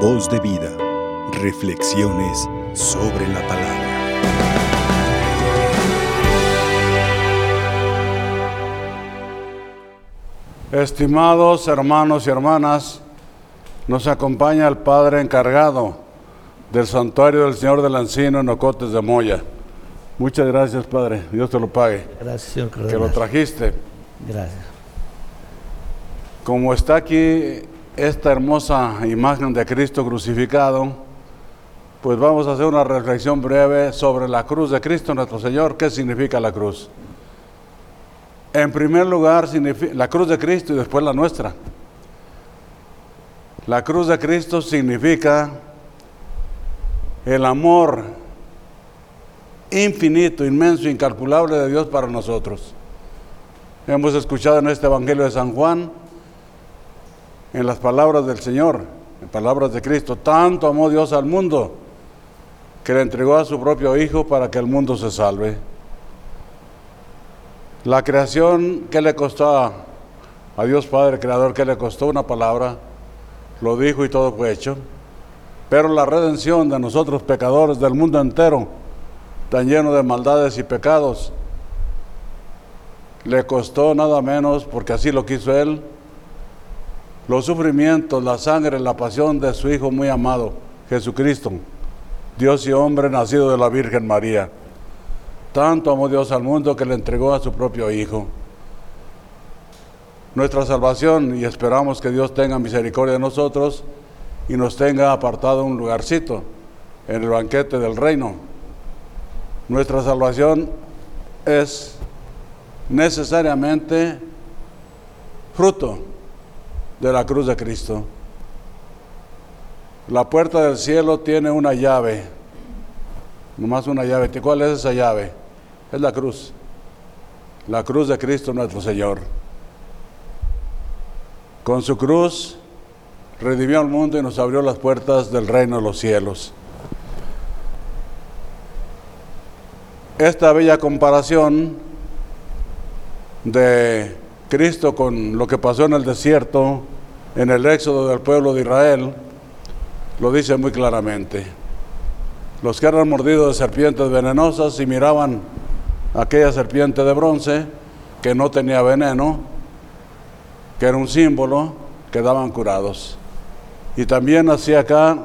Voz de vida. Reflexiones sobre la palabra. Estimados hermanos y hermanas, nos acompaña el Padre encargado del Santuario del Señor del Encino en Ocotes de Moya. Muchas gracias, Padre. Dios te lo pague. Gracias, señor Que lo trajiste. Gracias. Como está aquí esta hermosa imagen de Cristo crucificado, pues vamos a hacer una reflexión breve sobre la cruz de Cristo nuestro Señor. ¿Qué significa la cruz? En primer lugar, la cruz de Cristo y después la nuestra. La cruz de Cristo significa el amor infinito, inmenso, incalculable de Dios para nosotros. Hemos escuchado en este Evangelio de San Juan, en las palabras del Señor, en palabras de Cristo, tanto amó Dios al mundo que le entregó a su propio Hijo para que el mundo se salve. La creación, ¿qué le costó a, Dios Padre Creador? ¿Qué le costó una palabra? Lo dijo y todo fue hecho. Pero la redención de nosotros pecadores del mundo entero, tan lleno de maldades y pecados, le costó nada menos, porque así lo quiso Él, los sufrimientos, la sangre, la pasión de su Hijo muy amado, Jesucristo, Dios y hombre nacido de la Virgen María. Tanto amó Dios al mundo que le entregó a su propio Hijo. Nuestra salvación, y esperamos que Dios tenga misericordia de nosotros y nos tenga apartado un lugarcito en el banquete del reino. Nuestra salvación es necesariamente fruto de la cruz de Cristo. La puerta del cielo tiene una llave, nomás una llave. ¿Cuál es esa llave? Es la cruz. La cruz de Cristo nuestro Señor. Con su cruz redimió al mundo y nos abrió las puertas del reino de los cielos. Esta bella comparación de Cristo con lo que pasó en el desierto, en el éxodo del pueblo de Israel, lo dice muy claramente. Los que eran mordidos de serpientes venenosas y miraban aquella serpiente de bronce que no tenía veneno, que era un símbolo, quedaban curados. Y también así acá,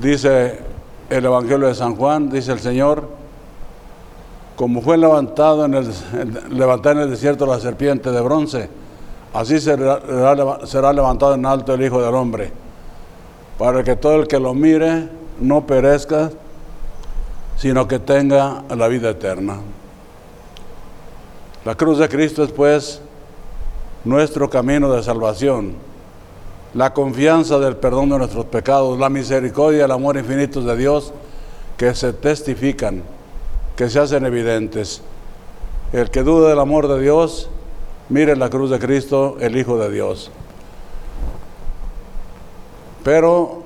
dice el Evangelio de San Juan, dice el Señor, como fue levantado en el, levantada en el desierto la serpiente de bronce, así será, levantado en alto el Hijo del Hombre, para que todo el que lo mire no perezca, sino que tenga la vida eterna. La cruz de Cristo es pues nuestro camino de salvación, la confianza del perdón de nuestros pecados, la misericordia y el amor infinitos de Dios que se testifican que se hacen evidentes. El que duda del amor de Dios, mire la cruz de Cristo, el Hijo de Dios. Pero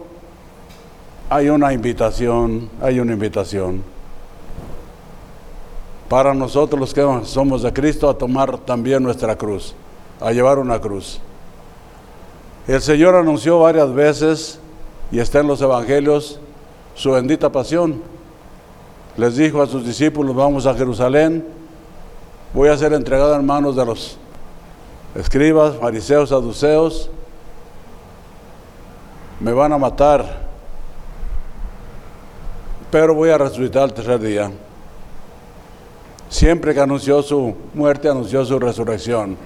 hay una invitación, hay una invitación para nosotros los que somos de Cristo a tomar también nuestra cruz, a llevar una cruz. El Señor anunció varias veces, y está en los evangelios, su bendita pasión les dijo a sus discípulos, vamos a Jerusalén, voy a ser entregado en manos de los escribas, fariseos, saduceos, me van a matar, pero voy a resucitar el tercer día. Siempre que anunció su muerte, anunció su resurrección.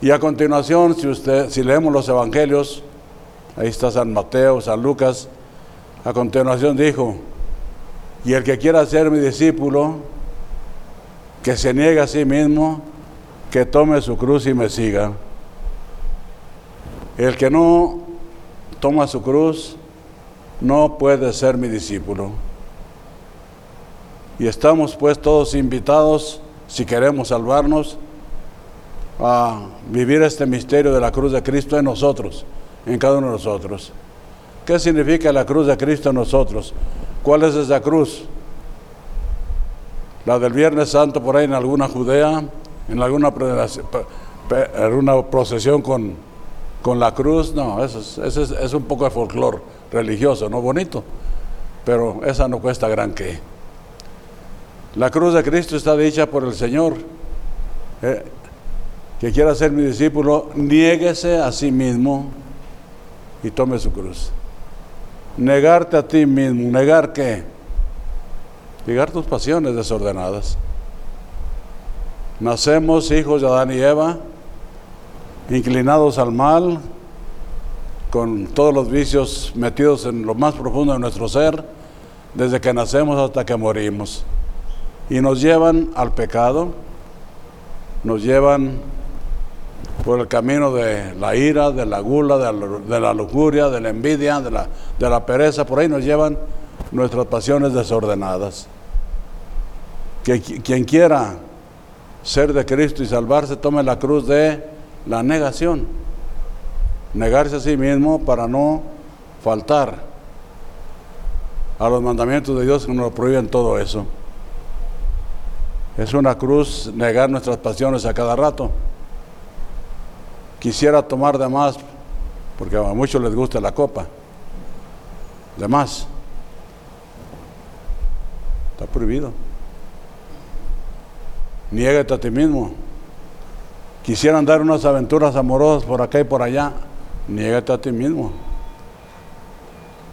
Y a continuación, si, usted, si leemos los evangelios, ahí está San Mateo, San Lucas, a continuación dijo, y el que quiera ser mi discípulo, que se niegue a sí mismo, que tome su cruz y me siga. El que no toma su cruz, no puede ser mi discípulo. Y estamos pues todos invitados, si queremos salvarnos, a vivir este misterio de la cruz de Cristo en nosotros, en cada uno de nosotros. ¿Qué significa la cruz de Cristo en nosotros? ¿Cuál es esa cruz? La del Viernes Santo por ahí en alguna Judea, en alguna, alguna procesión con con la cruz, no, eso es, es, un poco de folclore religioso, no bonito, pero esa no cuesta gran que. La cruz de Cristo está dicha por el Señor. Eh, que quiera ser mi discípulo, niéguese a sí mismo y tome su cruz. Negarte a ti mismo, negar qué? Negar tus pasiones desordenadas. Nacemos hijos de Adán y Eva, inclinados al mal, con todos los vicios metidos en lo más profundo de nuestro ser, desde que nacemos hasta que morimos. Y nos llevan al pecado, nos llevan por el camino de la ira, de la gula, de la, lujuria, de la envidia, de la, de la pereza, por ahí nos llevan nuestras pasiones desordenadas. Que quien quiera ser de Cristo y salvarse, tome la cruz de la negación. Negarse a sí mismo para no faltar a los mandamientos de Dios que nos prohíben todo eso. Es una cruz negar nuestras pasiones a cada rato quisiera tomar de más, porque a muchos les gusta la copa, de más. Está prohibido. Niégate a ti mismo. Quisieran dar unas aventuras amorosas por acá y por allá. Niégate a ti mismo.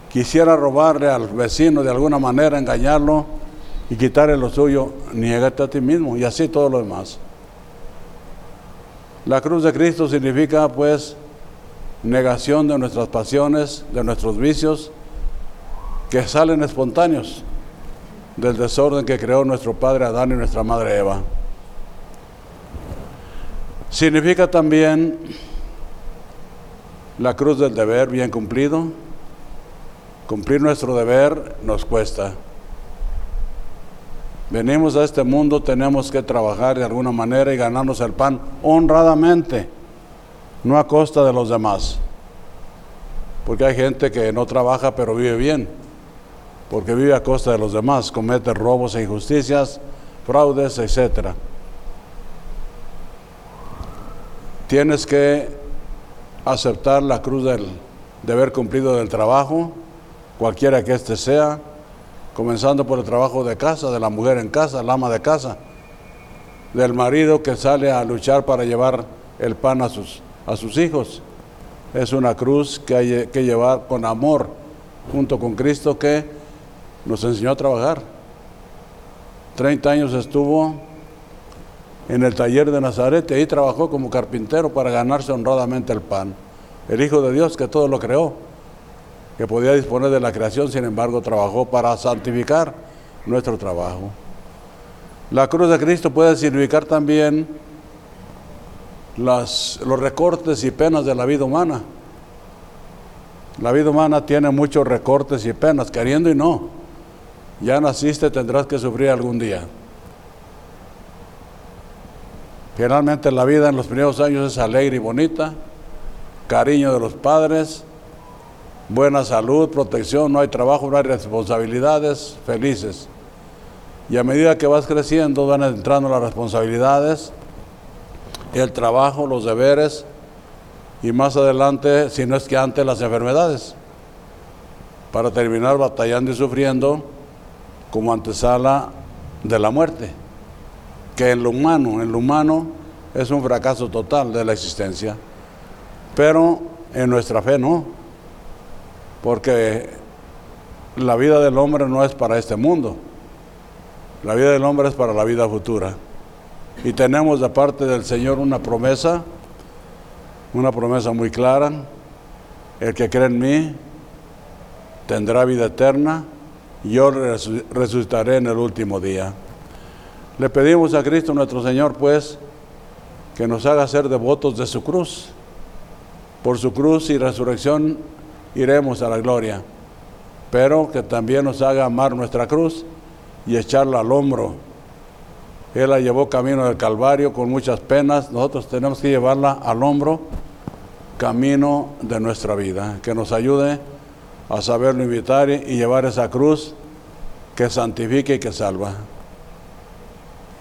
Quisiera robarle al vecino de alguna manera, engañarlo y quitarle lo suyo. Niégate a ti mismo. Y así todo lo demás. La cruz de Cristo significa pues negación de nuestras pasiones, de nuestros vicios, que salen espontáneos del desorden que creó nuestro padre Adán y nuestra madre Eva. Significa también la cruz del deber bien cumplido. Cumplir nuestro deber nos cuesta. Venimos a este mundo, tenemos que trabajar de alguna manera y ganarnos el pan honradamente, no a costa de los demás. Porque hay gente que no trabaja pero vive bien, porque vive a costa de los demás, comete robos e injusticias, fraudes, etc. Tienes que aceptar la cruz del deber cumplido del trabajo, cualquiera que éste sea, comenzando por el trabajo de casa, de la mujer en casa, la ama de casa, del marido que sale a luchar para llevar el pan a sus, a sus hijos. Es una cruz que hay que llevar con amor, junto con Cristo que nos enseñó a trabajar. Treinta años estuvo en el taller de Nazaret y ahí trabajó como carpintero para ganarse honradamente el pan. El Hijo de Dios que todo lo creó que podía disponer de la creación, sin embargo, trabajó para santificar nuestro trabajo. La cruz de Cristo puede significar también los recortes y penas de la vida humana. La vida humana tiene muchos recortes y penas, queriendo y no. Ya naciste, tendrás que sufrir algún día. Generalmente la vida en los primeros años es alegre y bonita, cariño de los padres, buena salud, protección, no hay trabajo, no hay responsabilidades, felices. Y a medida que vas creciendo van entrando las responsabilidades, el trabajo, los deberes y más adelante, si no es que antes, las enfermedades, para terminar batallando y sufriendo como antesala de la muerte, que en lo humano, en lo humano es un fracaso total de la existencia, pero en nuestra fe no porque la vida del hombre no es para este mundo, la vida del hombre es para la vida futura. Y tenemos de parte del Señor una promesa, una promesa muy clara, el que cree en mí tendrá vida eterna, yo resucitaré en el último día. Le pedimos a Cristo nuestro Señor, pues, que nos haga ser devotos de su cruz. Por su cruz y resurrección iremos a la gloria, pero que también nos haga amar nuestra cruz y echarla al hombro. Él la llevó camino del Calvario con muchas penas, nosotros tenemos que llevarla al hombro, camino de nuestra vida, que nos ayude a saberlo invitar y llevar esa cruz que santifique y que salva.